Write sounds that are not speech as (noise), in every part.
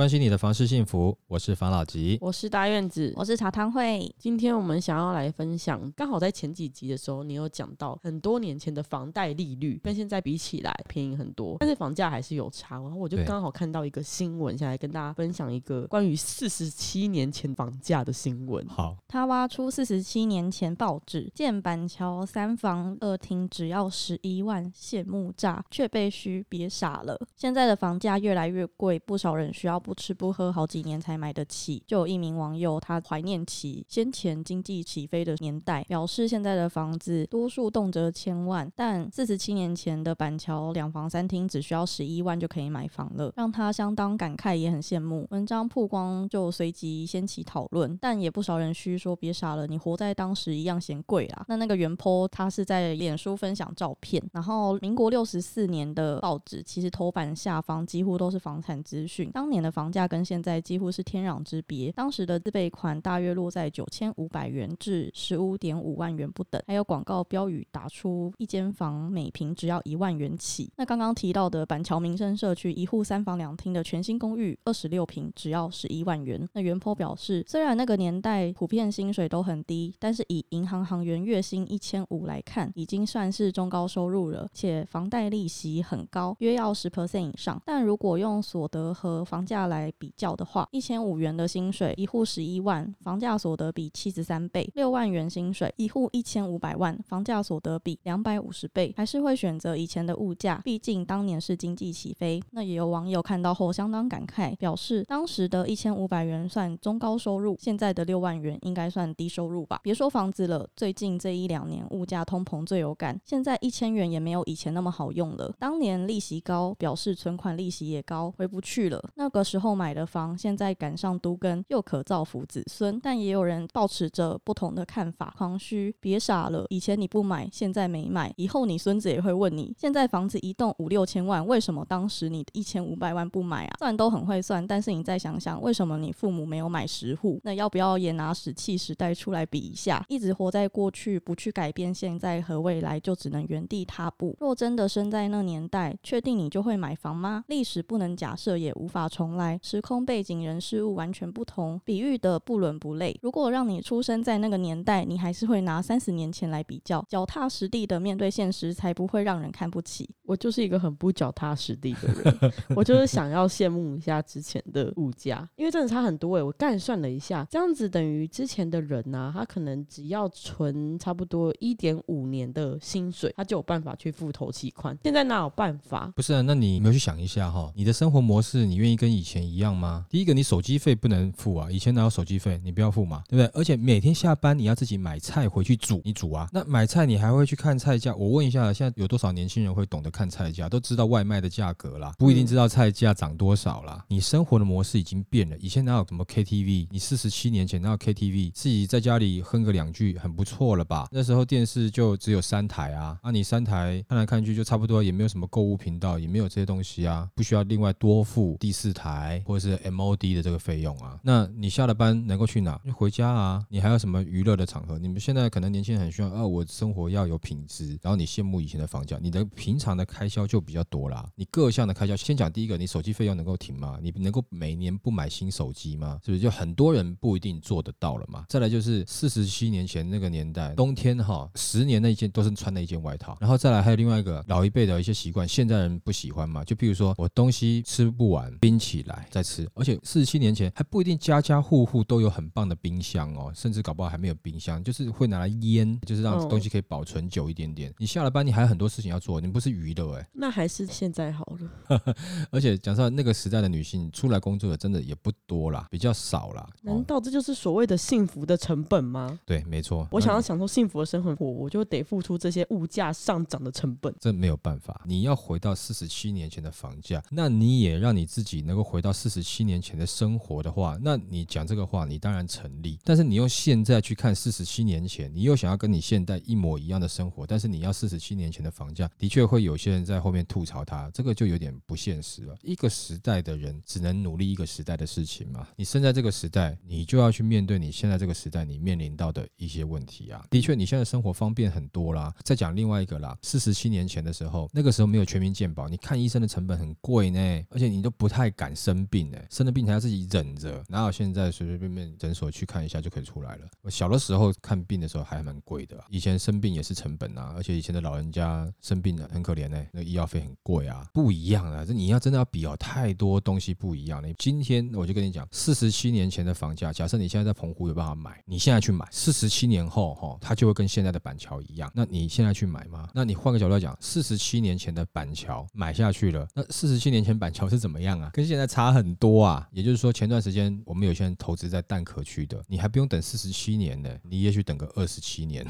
关心你的房事幸福，我是房老吉。我是大院子。我是茶汤会，今天我们想要来分享，刚好在前几集的时候，你有讲到很多年前的房贷利率跟现在比起来便宜很多，但是房价还是有差。然后我就刚好看到一个新闻，想来跟大家分享一个关于四十七年前房价的新闻。好，他挖出四十七年前报纸，建板桥三房二厅只要十一万，羡慕炸，却被虚，别傻了。现在的房价越来越贵，不少人需要不吃不喝好几年才买得起。就有一名网友，他怀念起先前经济起飞的年代，表示现在的房子多数动辄千万，但四十七年前的板桥两房三厅只需要十一万就可以买房了，让他相当感慨，也很羡慕。文章曝光就随即掀起讨论，但也不少人虚说别傻了，你活在当时一样嫌贵啦。那那个原坡他是在脸书分享照片，然后民国六十四年的报纸其实头版下方几乎都是房产资讯，当年的房房价跟现在几乎是天壤之别。当时的自备款大约落在九千五百元至十五点五万元不等，还有广告标语打出一间房每平只要一万元起。那刚刚提到的板桥民生社区一户三房两厅的全新公寓，二十六平只要十一万元。那袁坡表示，虽然那个年代普遍薪水都很低，但是以银行行员月薪一千五来看，已经算是中高收入了，且房贷利息很高，约要十 percent 以上。但如果用所得和房价下来比较的话，一千五元的薪水，一户十一万，房价所得比七十三倍；六万元薪水，一户一千五百万，房价所得比两百五十倍。还是会选择以前的物价，毕竟当年是经济起飞。那也有网友看到后相当感慨，表示当时的一千五百元算中高收入，现在的六万元应该算低收入吧。别说房子了，最近这一两年物价通膨最有感，现在一千元也没有以前那么好用了。当年利息高，表示存款利息也高，回不去了。那个时候买的房，现在赶上都跟，又可造福子孙。但也有人抱持着不同的看法，狂嘘，别傻了，以前你不买，现在没买，以后你孙子也会问你，现在房子一栋五六千万，为什么当时你一千五百万不买啊？虽然都很会算，但是你再想想，为什么你父母没有买十户？那要不要也拿石器时代出来比一下？一直活在过去，不去改变现在和未来，就只能原地踏步。若真的生在那年代，确定你就会买房吗？历史不能假设，也无法重来，时空背景、人事物完全不同，比喻的不伦不类。如果让你出生在那个年代，你还是会拿三十年前来比较，脚踏实地的面对现实，才不会让人看不起。我就是一个很不脚踏实地的人，(laughs) 我就是想要羡慕一下之前的物价，因为真的差很多诶、我干算了一下，这样子等于之前的人呢、他可能只要存差不多一点五年的薪水，他就有办法去付头期款。现在哪有办法？不是啊，那你有没有去想一下哈？你的生活模式，你愿意跟以前钱一样吗？第一个，你手机费不能付啊，以前哪有手机费？你不要付嘛，对不对？而且每天下班你要自己买菜回去煮，你煮啊。那买菜你还会去看菜价？我问一下，现在有多少年轻人会懂得看菜价，都知道外卖的价格啦，不一定知道菜价涨多少啦。你生活的模式已经变了，以前哪有什么 KTV？你四十七年前哪有 KTV？自己在家里哼个两句很不错了吧？那时候电视就只有三台啊，啊你三台看来看去就差不多，也没有什么购物频道，也没有这些东西啊，不需要另外多付第四台或者是 MOD 的这个费用啊。那你下了班能够去哪？就回家啊。你还有什么娱乐的场合？你们现在可能年轻人很需要，啊，我生活要有品质，然后你羡慕以前的房价，你的平常的开销就比较多啦。你各项的开销，先讲第一个，你手机费用能够停吗？你能够每年不买新手机吗？是不是？就很多人不一定做得到了嘛。再来就是四十七年前那个年代，冬天哈，十年那一件都是穿那一件外套，然后再来还有另外一个老一辈的一些习惯，现在人不喜欢嘛。就比如说我东西吃不完，冰起来再吃，而且四十七年前还不一定家家户户都有很棒的冰箱哦，甚至搞不好还没有冰箱，就是会拿来腌，就是让哦东西可以保存久一点点。你下了班，你还有很多事情要做，你不是娱乐哎。那还是现在好了。(laughs) 而且讲实话，那个时代的女性出来工作的真的也不多啦，比较少啦。哦，难道这就是所谓的幸福的成本吗？对，没错。我想要享受幸福的生活，我就得付出这些物价上涨的成本。这没有办法，你要回到四十七年前的房价，那你也让你自己能够回回到四十七年前的生活的话，那你讲这个话，你当然成立。但是你用现在去看四十七年前，你又想要跟你现在一模一样的生活，但是你要四十七年前的房价，的确会有些人在后面吐槽他，这个就有点不现实了。一个时代的人只能努力一个时代的事情嘛。你生在这个时代，你就要去面对你现在这个时代你面临到的一些问题啊。的确，你现在生活方便很多啦。再讲另外一个啦，四十七年前的时候，那个时候没有全民健保，你看医生的成本很贵呢，而且你都不太敢生生病呢，生了病还要自己忍着，哪有现在随随便便诊所去看一下就可以出来了？我小的时候看病的时候还蛮贵的，以前生病也是成本啊，而且以前的老人家生病了很可怜呢，那医药费很贵啊，不一样啊，这你要真的要比哦，太多东西不一样了。今天我就跟你讲，四十七年前的房价，假设你现在在澎湖有办法买，你现在去买，四十七年后哈，它就会跟现在的板桥一样，那你现在去买吗？那你换个角度来讲，四十七年前的板桥买下去了，那四十七年前板桥是怎么样啊？跟现在差很多啊。也就是说，前段时间我们有些人投资在蛋壳区的，你还不用等四十七年呢，你也许等个二十七年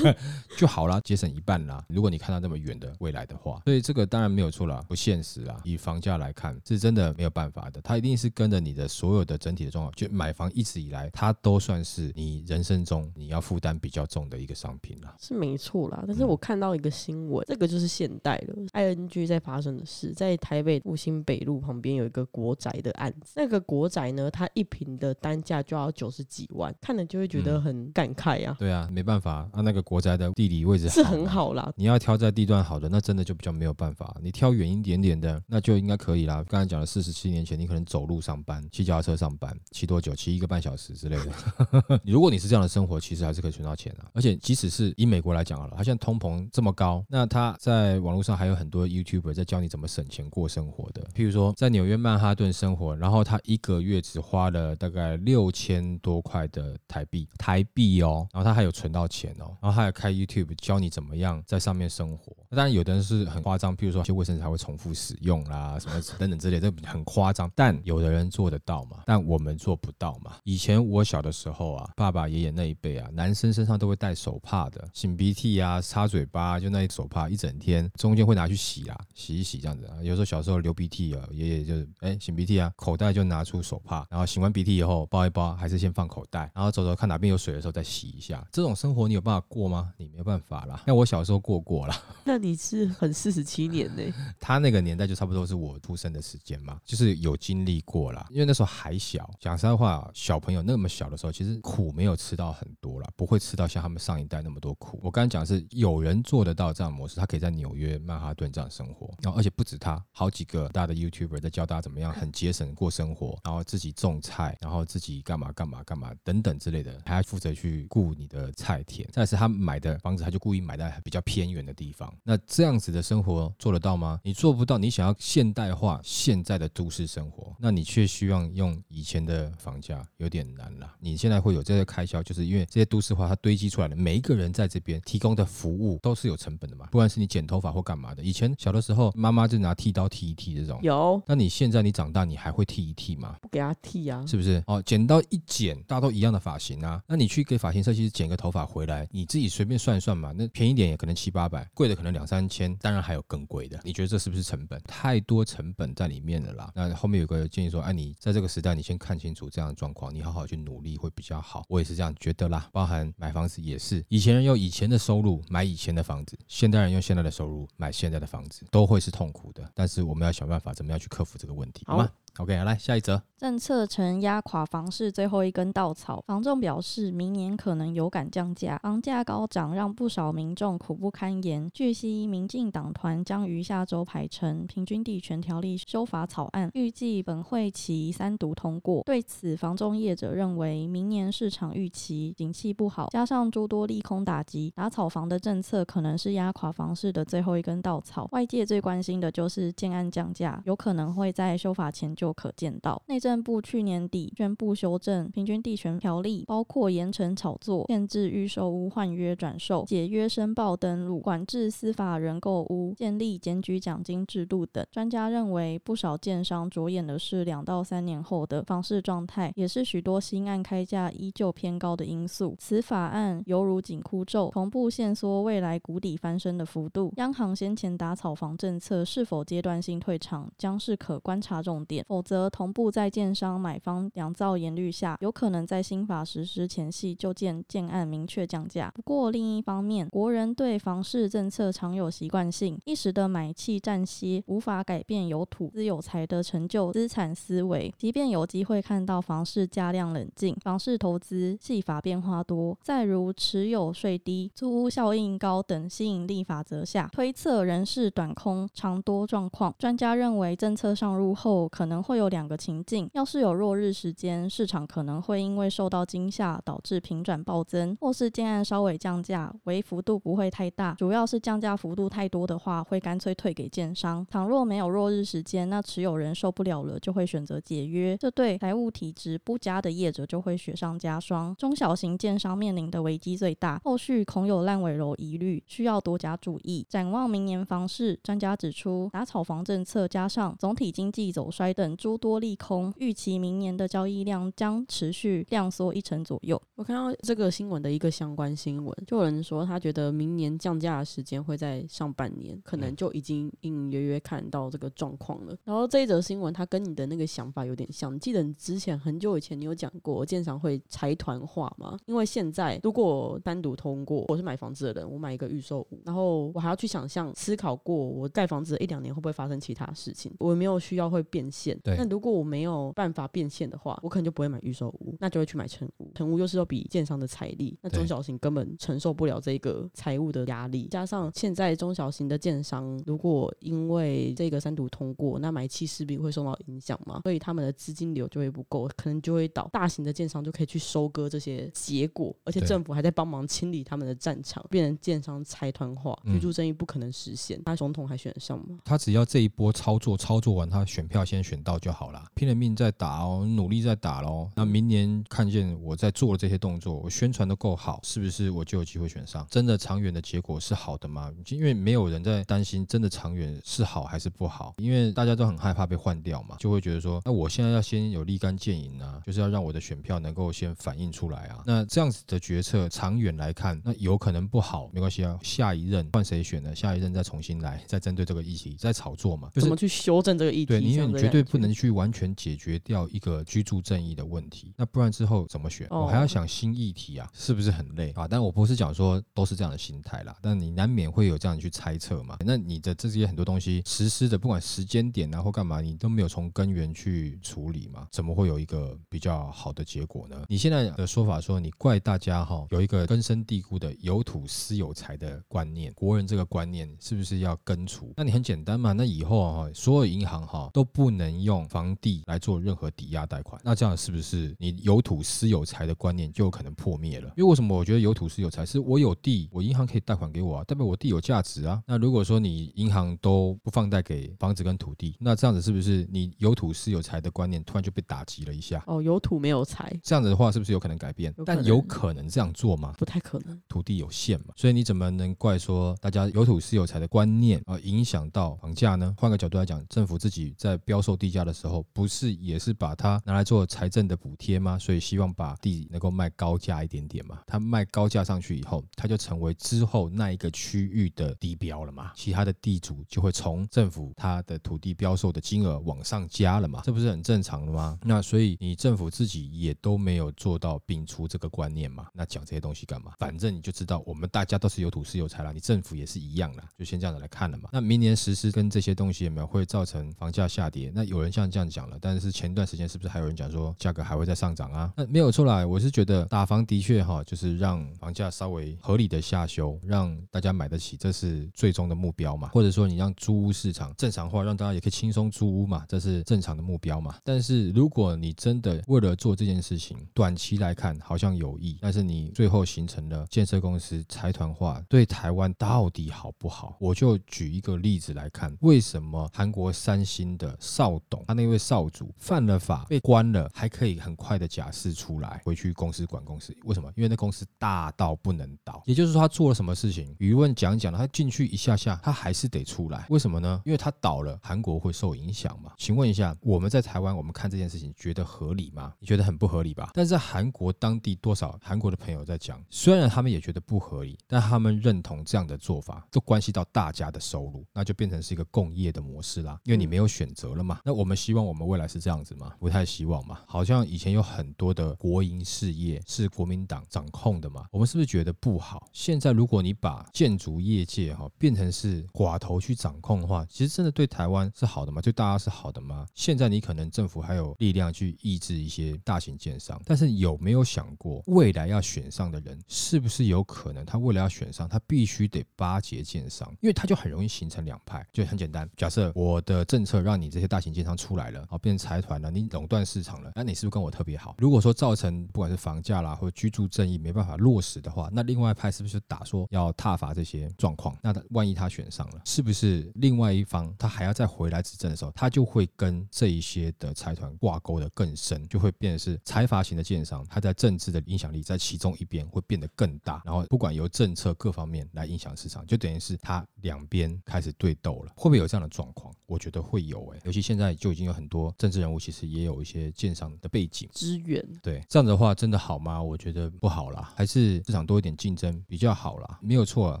(laughs) 就好了，节省一半啦。如果你看到那么远的未来的话，所以这个当然没有错啦，不现实啊。以房价来看，是真的没有办法的，它一定是跟着你的所有的整体的状况。就买房一直以来，它都算是你人生中你要负担比较重的一个商品了，是没错啦。但是我看到一个新闻，这个就是现代的，ING 在发生的事，在台北复兴北路旁边有一个国宅的案子，那个国宅呢，它一平的单价就要九十几万，看了就会觉得很感慨啊。对啊，没办法啊，那个国宅的地理位置是很好啦，你要挑在地段好的，那真的就比较没有办法。你挑远一点点的，那就应该可以啦。刚才讲了，四十七年前你可能走路上班，骑脚踏车上班，骑多久？骑一个半小时之类的。(laughs) 如果你是这样的生活，其实还是可以存到钱啊。而且即使是以美国来讲好了，它现在通膨这么高，那它在网络上还有很多 YouTuber 在教你怎么省钱过生活的。譬如说在纽约曼哈顿生活，然后他一个月只花了大概六千多块的台币，台币哦，然后他还有存到钱哦，然后他还开 YouTube 教你怎么样在上面生活。当然有的人是很夸张，譬如说一些卫生纸还会重复使用啦，什么等等之类，这很夸张。但有的人做得到嘛？但我们做不到嘛？以前我小的时候啊，爸爸爷爷那一辈啊，男生身上都会带手帕的，擤鼻涕啊、擦嘴巴，就那一手帕一整天，中间会拿去洗啦，洗一洗这样子啊。有时候小时候流鼻涕啊，爷爷就哎擤鼻涕啊，口袋就拿出手帕，然后擤完鼻涕以后包一包，还是先放口袋，然后走走看哪边有水的时候再洗一下。这种生活你有办法过吗？你没有办法啦。那我小时候过过了。(laughs) 那你是很四十七年呢？(laughs) 他那个年代就差不多是我出生的时间嘛，就是有经历过了。因为那时候还小，讲实在话，小朋友那么小的时候，其实苦没有吃到很多了，不会吃到像他们上一代那么多苦。我刚才讲是有人做得到这样模式，他可以在纽约曼哈顿这样生活，然后而且不止他，好几个大的 YouTuber 在教大家怎么样很节省过生活，然后自己种菜，然后自己干嘛干嘛干嘛等等之类的，还要负责去雇你的菜田。但是他买的房子，他就故意买在比较偏远的地方。那这样子的生活做得到吗？你做不到。你想要现代化现在的都市生活，那你却希望用以前的房价，有点难了。你现在会有这些开销，就是因为这些都市化它堆积出来的，每一个人在这边提供的服务都是有成本的嘛。不管是你剪头发或干嘛的，以前小的时候妈妈就拿剃刀剃一剃这种，有。那你现在你长大，你还会剃一剃吗？不给他剃啊，是不是？哦，剪刀一剪，大家都一样的发型啊。那你去给发型设计师剪个头发回来，你自己随便算一算嘛。那便宜点也可能七八百，贵的可能两三千，当然还有更贵的。你觉得这是不是成本？太多成本在里面了啦。那后面有个建议说，哎，你在这个时代，你先看清楚这样的状况，你好好去努力会比较好。我也是这样觉得啦。包含买房子也是，以前人用以前的收入买以前的房子，现代人用现在的收入买现在的房子，都会是痛苦的。但是我们要想办法，怎么样去克服这个问题，好吗？OK，来下一则。政策成压垮房市最后一根稻草，房仲表示，明年可能有感降价。房价高涨让不少民众苦不堪言。据悉，民进党团将于下周排成《平均地权条例》修法草案，预计本会期三读通过。对此，房仲业者认为，明年市场预期景气不好，加上诸多利空打击，打草房的政策可能是压垮房市的最后一根稻草。外界最关心的就是建案降价，有可能会在修法前就可见到。内政部去年底宣布修正平均地权条例，包括严惩炒作、限制预售屋换约转售、解约申报登录、管制司法人购屋、建立检举奖金制度等。专家认为，不少建商着眼的是两到三年后的房市状态，也是许多新案开价依旧偏高的因素。此法案犹如紧箍咒，同步限缩未来谷底翻身的幅度。央行先前打草房政策是否阶段性退场，将是可观察重点。否则，同步在建商买方两造严律下，有可能在新法实施前夕就见建案明确降价。不过，另一方面，国人对房市政策常有习惯性，一时的买气暂歇，无法改变有土资有财的成就资产思维。即便有机会看到房市价量冷静，房市投资戏法变化多，再如持有税低、租屋效应高等吸引力法则下，推测人事短空长多状况。专家认为，政策上路后可能会有两个情境：要是有落日时间，市场可能会因为受到惊吓导致平转暴增；或是建案稍微降价，为幅度不会太大，主要是降价幅度太多的话，会干脆退给建商。倘若没有落日时间，那持有人受不了了，就会选择解约，这对财务体质不佳的业者就会雪上加霜。中小型建商面临的危机最大，后续恐有烂尾楼疑虑，需要多加注意。展望明年房市，专家指出，打炒房政策加上总体经济走衰等诸多利空，预期明年的交易量将持续量缩一成左右。我看到这个新闻的一个相关新闻，就有人说他觉得明年降价的时间会在上半年，可能就已经隐隐约约看到这个状况了。然后这一则新闻，它跟你的那个想法有点像。你记得你之前很久以前你有讲过，建商会财团化吗？因为现在如果单独通过，我是买房子的人，我买一个预售屋，然后我还要去想象思考过，我盖房子一两年会不会发生其他事情，我没有需要会变现。对那如果我没有办法变现的话，我可能就不会买预售屋，那就会去买成屋。成屋又是要比建商的财力，那中小型根本承受不了这个财务的压力。加上现在中小型的建商，如果因为这个三读通过，那买气势必会受到影响嘛，所以他们的资金流就会不够，可能就会倒。大型的建商就可以去收割这些结果，而且政府还在帮忙清理他们的战场，变成建商财团化，嗯居住正义不可能实现。他总统还选得上吗？他只要这一波操作操作完，他选票先选到就好了。拼了命在打哦，努力在打喽。那明年看见我在做的这些动作，我宣传的够好，是不是我就有机会选上？真的长远的结果是好的吗？因为没有人在担心真的长远是好还是不好，因为大家都很害怕被换掉嘛，就会觉得说，那我现在要先有立竿见影啊，就是要让我的选票能够先反映出来啊。那这样子的决策长远来看，那有可能不好，没关系啊，下一任换谁选呢？下一任再重新来，再针对这个议题再炒作嘛，就是怎么去修正这个议题？对，因为你绝对不能去完全解决掉一个居住正义的问题，那不然之后怎么选？我还要哦想新议题啊，是不是很累啊？但我不是讲说都是这样的心态啦，但你难免会有这样去猜测嘛。那你的这些很多东西实施的，不管时间点啊或干嘛，你都没有从根源去处理嘛，怎么会有一个比较好的结果呢？你现在的说法说你怪大家哈，有一个根深蒂固的有土私有财的观念，国人这个观念是不是要根除？那你很简单嘛，那以后哈，所有银行哈都不能用房地来做任何抵押贷款，那这样是不是你有土私有财的观念就有可能破灭了？因为为什么我觉得有土私有财，是我有地，我银行可以贷款给我啊，代表我地有价值啊。那如果说你银行都不放贷给房子跟土地，那这样子是不是你有土私有财的观念突然就被打击了一下？哦，有土没有财，这样子的话，是不是有可能改变有？但有可能这样做吗？不太可能。土地有限嘛，所以你怎么能怪说大家有土私有财的观念啊、呃影响到房价呢？换个角度来讲，政府自己在标售地价的时候，不是也是把它拿来做财政的补贴吗？所以希望把地能够卖高价一点点嘛。它卖高价上去以后，它就成为之后那一个区域的地标了嘛。其他的地主就会从政府它的土地标售的金额往上加了嘛，这不是很正常的吗？那所以你政府自己也都没有做到摒除这个观念嘛，那讲这些东西干嘛？反正你就知道我们大家都是有土是有财啦，你政府也是一样啦，就先这样子来看了嘛。那明年实施跟这些东西有没有会造成房价下跌？那有人像这样讲了，但是前段时间是不是还有人讲说价格还会再上涨啊？那没有错啦，我是觉得打房的确哈，就是让房价稍微合理的下修，让大家买得起，这是最终的目标嘛。或者说你让租屋市场正常化，让大家也可以轻松租屋嘛，这是正常的目标嘛。但是如果你真的为了做这件事情，短期来看好像有益，但是你最后形成了建设公司财团化，对台湾到底好不好？我就举一个例子来看，为什么韩国三星的邵董，他那位少主犯了法被关了，还可以很快的假释出来，回去公司管公司。为什么？因为那公司大到不能倒。也就是说，他做了什么事情，舆论讲讲了，他进去一下下，他还是得出来。为什么呢？因为他倒了，韩国会受影响嘛？请问一下，我们在台湾，我们看这件事情，觉得合理吗？你觉得很不合理吧？但是在韩国当地，多少韩国的朋友在讲，虽然他们也觉得不合理，但他们认同这样的做法，这关系到大家的收入，那就变成是一个共业的模式啦。因为你没有选择了嘛。那我们希望我们未来是这样子吗？不太希望嘛。好像以前有很多的国营事业是国民党掌控的嘛，我们是不是觉得不好？现在如果你把建筑业界哈变成是寡头去掌控的话，其实真的对台湾是好的吗？对大家是好的吗？现在你可能政府还有力量去抑制一些大型建商，但是有没有想过未来要选上的人是不是有可能他为了要选上，他必须得巴结建商，因为他就很容易形成两派，就很简单。假设我的政策让你这些大型建出来了，好变成财团了，你垄断市场了，那你是不是跟我特别好？如果说造成不管是房价啦或居住正义没办法落实的话，那另外一派是不是打说要踏伐这些状况？那他万一他选上了，是不是另外一方他还要再回来执政的时候，他就会跟这一些的财团挂钩的更深，就会变得是财阀型的建商，他在政治的影响力在其中一边会变得更大，然后不管由政策各方面来影响市场，就等于是他两边开始对斗了，会不会有这样的状况？我觉得会有诶、尤其现在就已经有很多政治人物，其实也有一些建商的背景。资源。对，这样的话真的好吗？我觉得不好啦，还是市场多一点竞争比较好啦。没有错啊，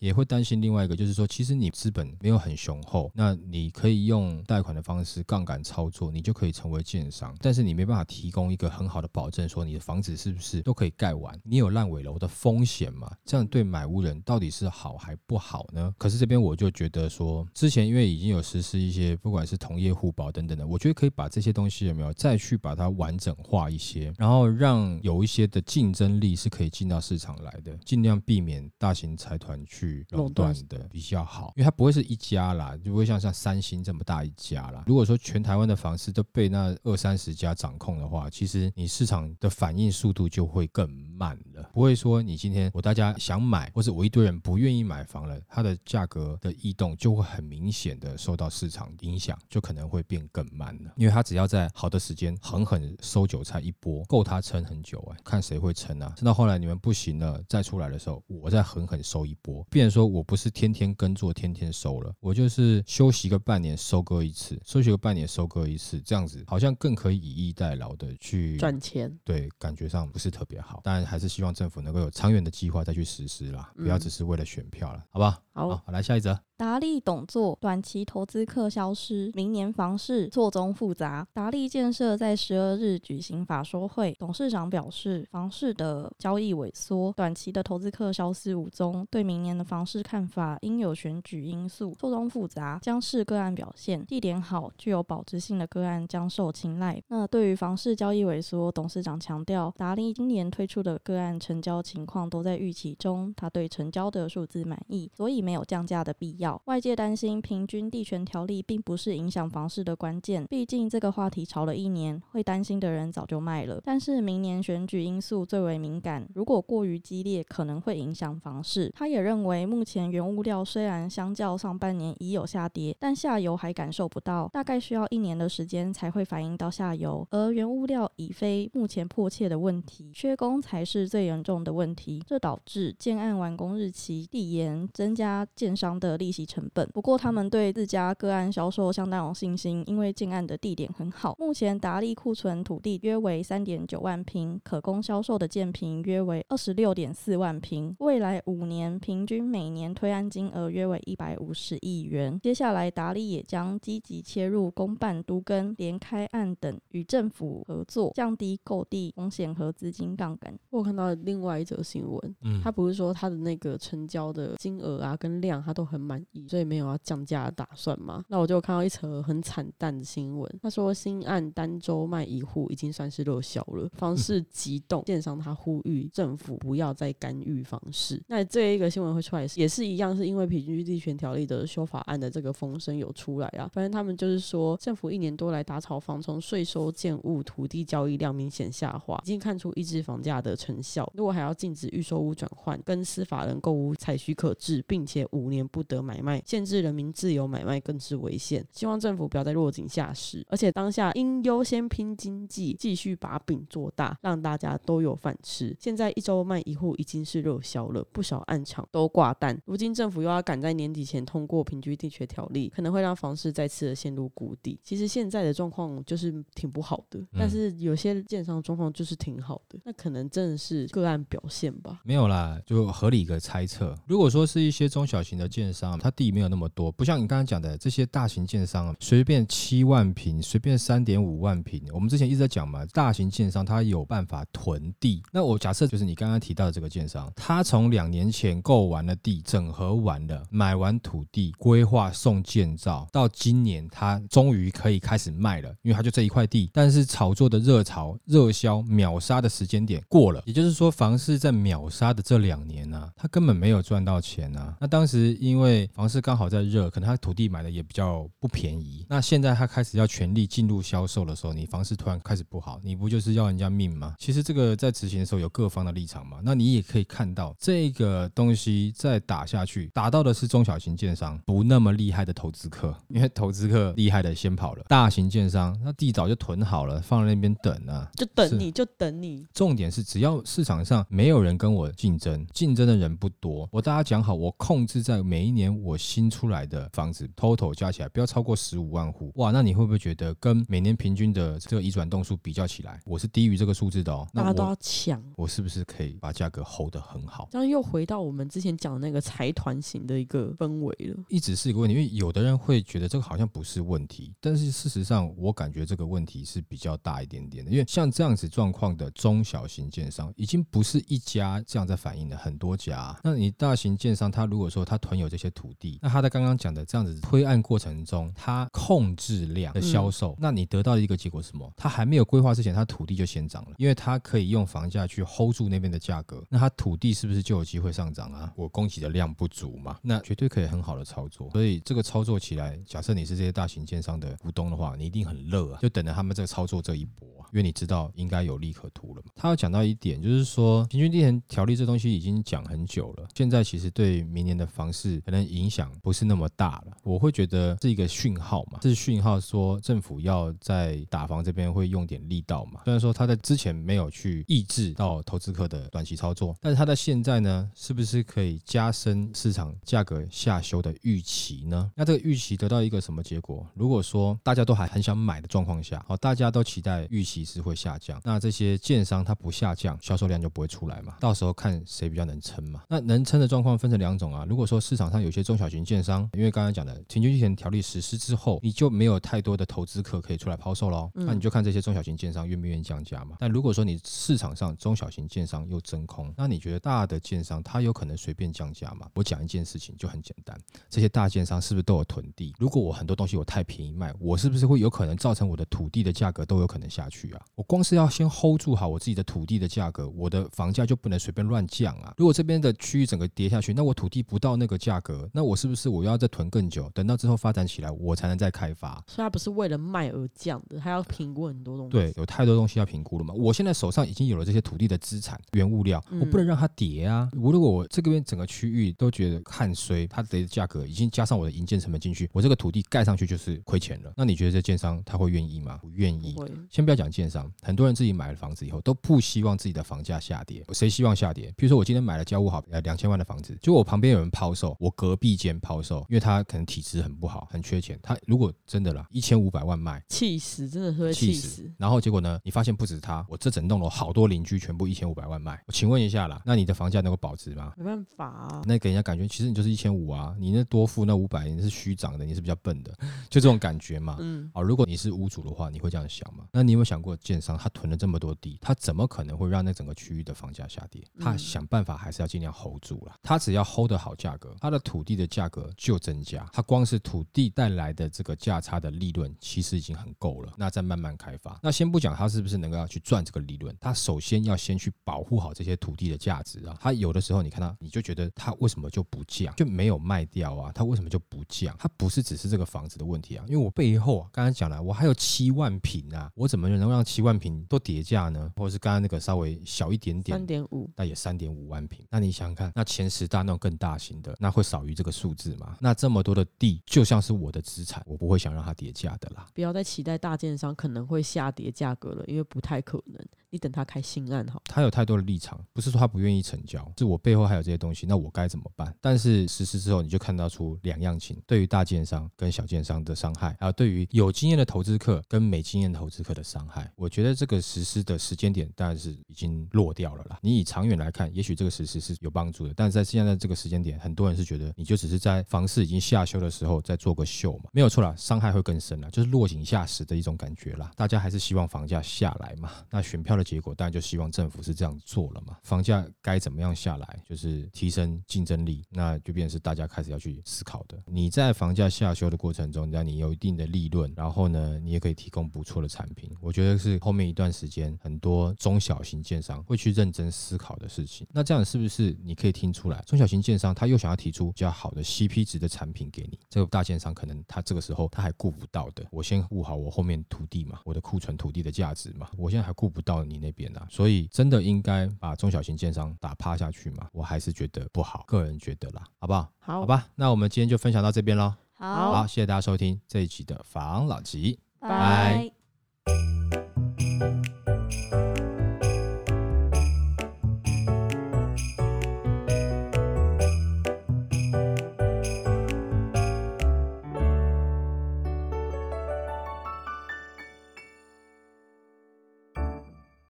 也会担心另外一个，就是说，其实你资本没有很雄厚，那你可以用贷款的方式杠杆操作，你就可以成为建商，但是你没办法提供一个很好的保证，说你的房子是不是都可以盖完，你有烂尾楼的风险嘛？这样对买屋人到底是好还不好呢？可是这边我就觉得说，之前因为已经有实施一些不管是同业互保等等的，我觉得可以把这些东西有没有再去把它完整化一些，然后让有一些的竞争力是可以进到市场来的，尽量避免大型财团去垄断的比较好，因为它不会是一家啦，就不会像像三星这么大一家啦。如果说全台湾的房市都被那二三十家掌控的话，其实你市场的反应速度就会更慢了，不会说你今天我大家想买，或者我一堆人不愿意买房了，它的价格的异动就会很明显的受到市场影响，就可能会变更慢了，因为他只要在好的时间狠狠收韭菜一波，够他撑很久哎、看谁会撑啊？撑到后来你们不行了，再出来的时候，我再狠狠收一波，变成说我不是天天耕作，天天收了，我就是休息个半年收割一次，休息个半年收割一次，这样子好像更可以以逸待劳的去赚钱，对，感觉上不是特别好，但还是希望政府能够有长远的计划再去实施啦，不要嗯只是为了选票了，好吧？好，来下一则。达利董座短期投资客消失，明年房市错综复杂。达利建设在十二日举行法说会，董事长表示，房市的交易萎缩，短期的投资客消失无踪，对明年的房市看法应有选举因素，错综复杂，将是个案表现，地点好、具有保值性的个案将受青睐。那对于房市交易萎缩，董事长强调，达利今年推出的个案成交情况都在预期中，他对成交的数字满意，所以没有降价的必要。外界担心平均地权条例并不是影响房市的关键，毕竟这个话题炒了一年，会担心的人早就卖了。但是明年选举因素最为敏感，如果过于激烈，可能会影响房市。他也认为，目前原物料虽然相较上半年已有下跌，但下游还感受不到，大概需要一年的时间才会反映到下游。而原物料已非目前迫切的问题，缺工才是最严重的问题，这导致建案完工日期递延，增加建商的利息成本。不过，他们对自家个案销售相当有信心，因为建案的地点很好。目前达利库存土地约为三点九万平，可供销售的建平约为二十六点四万平，未来五年平均每年推案金额约为一百五十亿元。接下来，达利也将积极切入公办、都跟、联开案等，与政府合作，降低购地风险和资金杠杆。我看到另外一则新闻，嗯他不是说他的那个成交的金额啊跟量他都很满意，所以没有要降价的打算嘛。那我就看到一则很惨淡的新闻，他说新案单周卖一户已经算是热销了，房市急动，建商他呼吁政府不要再干预房市。那这一个新闻会出来也是一样，是因为平均地权条例的修法案的这个风声有出来啊。反正他们就是说，政府一年多来打炒房，从税收、建物、土地交易量明显下滑，已经看出抑制房价的成效。如果还要禁止预售屋转换，跟司法人购屋采许可制，并且五年不得买卖，限制人民自由买卖更是违宪。希望政府不要再落井下石，而且当下应优先拼经济，继续把饼做大，让大家都有饭吃。现在一周卖一户已经是热销了，不少暗场都挂单。如今政府又要赶在年底前通过平均地权条例，可能会让房市再次的陷入谷底。其实现在的状况就是挺不好的，但是有些建商状况就是挺好的，那可能真的是个案表现吧。没有啦，就合理一个猜测。如果说是一些中中小型的建商，它地没有那么多，不像你刚刚讲的这些大型建商啊，随便七万平，随便三点五万平。我们之前一直在讲嘛，大型建商它有办法囤地。那我假设就是你刚刚提到的这个建商，他从两年前购完了地，整合完了，买完土地，规划送建造，到今年他终于可以开始卖了，因为他就这一块地。但是炒作的热潮、热销秒杀的时间点过了，也就是说，房市在秒杀的这两年呢，他根本没有赚到钱啊。那当时因为房市刚好在热，可能他土地买的也比较不便宜。那现在他开始要全力进入销售的时候，你房市突然开始不好，你不就是要人家命吗？其实这个在执行的时候有各方的立场嘛。那你也可以看到这个东西再打下去，打到的是中小型建商不那么厉害的投资客，因为投资客厉害的先跑了，大型建商那地早就囤好了，放在那边等啊，就等你就等你。重点是只要市场上没有人跟我竞争，竞争的人不多，我大家讲好，我控制在每一年我新出来的房子 total 加起来不要超过十五万户，哇，那你会不会觉得跟每年平均的这个移转栋数比较起来，我是低于这个数字的哦？大家都要抢，我是不是可以把价格 hold 得很好？这样又回到我们之前讲的那个财团型的一个氛围了。一直是一个问题，因为有的人会觉得这个好像不是问题，但是事实上我感觉这个问题是比较大一点点的。因为像这样子状况的中小型建商，已经不是一家这样在反映的，很多家。那你大型建商，他如果说他囤有这些土地，那他在刚刚讲的这样子推案过程中，他控制量的销售，那你得到的一个结果是什么？他还没有规划之前，他土地就先涨了，因为他可以用房价去 hold 住那边的价格，那他土地是不是就有机会上涨啊？我供给的量不足嘛，那绝对可以很好的操作。所以这个操作起来，假设你是这些大型建商的股东的话，你一定很热啊，就等着他们这个操作这一波啊，因为你知道应该有利可图了嘛。他要讲到一点，就是说平均地权条例这东西已经讲很久了，现在其实对明年的房市可能影响不是那么大了。我会觉得是一个讯号嘛，是讯号说政府要在打房这边会用点力道嘛。虽然说他在之前没有去抑制到投资客的短期操作，但是他在现在呢，是不是可以加深市场价格下修的预期呢？那这个预期得到一个什么结果？如果说大家都还很想买的状况下，好，大家都期待预期是会下降，那这些建商它不下降，销售量就不会出来嘛。到时候看谁比较能撑嘛。那能撑的状况分成两种啊。如果说市场上有些中小型建商，因为刚刚讲的平均地权条例实施之后，你就没有太多的投资客可以出来抛售喽。那你就看这些中小型建商愿不愿意降价嘛。但如果说你市场上中小型建商又真空，那你觉得大的建商他有可能随便降价吗？我讲一件事情就很简单，这些大建商是不是都有囤地？如果我很多东西我太便宜卖，我是不是会有可能造成我的土地的价格都有可能下去啊？我光是要先 hold 住好我自己的土地的价格，我的房价就不能随便乱降啊。如果这边的区域整个跌下去，那我土地不到那个价格，那我是不是我要再囤更久？等到之后发展起来，我才能再开发？所以它不是为了卖而降的，它要评估很多东西。对，有太多东西要评估了嘛。我现在手上已经有了这些土地的资产、原物料，我不能让它跌啊。我如果我这边整个区域都觉得看衰，它的价格已经加上我的营建成本进去，我这个土地盖上去就是亏钱了。那你觉得这建商他会愿意吗？不愿意。先不要讲建商，很多人自己买了房子以后都不希望自己的房价下跌。谁希望下跌？比如说我今天买了交屋好呃两千万的房子，就我旁边有人抛售，我隔壁间抛售，因为他可能体质很不好，很缺钱。他如果真的啦，一千五百万卖，气死，真的是会气气死。然后结果呢，你发现不止他，我这整栋楼好多邻居全部一千五百万卖。我请问一下啦，那你的房价能够保值吗？没办法啊。那给人家感觉其实你就是一千五啊，你那多付那五百，你是虚涨的，你是比较笨的，就这种感觉嘛。嗯，好，如果你是屋主的话，你会这样想吗？那你有没有想过，建商他囤了这么多地，他怎么可能会让那整个区域的房价下跌？他嗯想办法还是要尽量 hold 住了。他只要 hold 得好价格，它的土地的价格就增加，它光是土地带来的这个价差的利润，其实已经很够了。那再慢慢开发，那先不讲它是不是能够要去赚这个利润，它首先要先去保护好这些土地的价值啊。它有的时候你看他，你就觉得它为什么就不降，就没有卖掉啊？它为什么就不降？它不是只是这个房子的问题啊，因为我背后啊，刚才讲了，我还有七万平啊，我怎么能够让七万平都叠价呢，或者是刚刚那个稍微小一点点三，点五，那也三点五万平。那你想想看，那前十大那种更大型的，那会少于这个数字吗？那这么多的地，就像是我的资产，我不会想让它跌价的啦。不要再期待大建商可能会下跌价格了，因为不太可能。你等他开新案好。他有太多的立场，不是说他不愿意成交，是我背后还有这些东西，那我该怎么办？但是实施之后，你就看到出两样情，对于大建商跟小建商的伤害，还有对于有经验的投资客跟没经验的投资客的伤害。我觉得这个实施的时间点当然是已经落掉了啦。你以长远来看，也许这个实施是有帮助的，但是在现在这个时间点，很多人是觉得你就只是在房市已经下修的时候再做个秀嘛，没有错啦，伤害会更深啦，就是落井下石的一种感觉啦。大家还是希望房价下来嘛，那选票的结果当然就希望政府是这样做了嘛。房价该怎么样下来，就是提升竞争力，那就变成是大家开始要去思考的。你在房价下修的过程中，那你有一定的利润，然后呢，你也可以提供不错的产品。我觉得是后面一段时间很多中小型建商会去认真思考的事情。那这样是不是你可以听出来，中小型建商他又想要提出比较好的 CP 值的产品给你？这个大建商可能他这个时候他还顾不到的，我先顾好我后面土地嘛，我的库存土地的价值嘛，我现在还顾不到你那边啊，所以真的应该把中小型建商打趴下去嘛？我还是觉得不好，个人觉得啦，好不好？好，好，吧，那我们今天就分享到这边喽。好，好，谢谢大家收听这一期的房老吉。拜。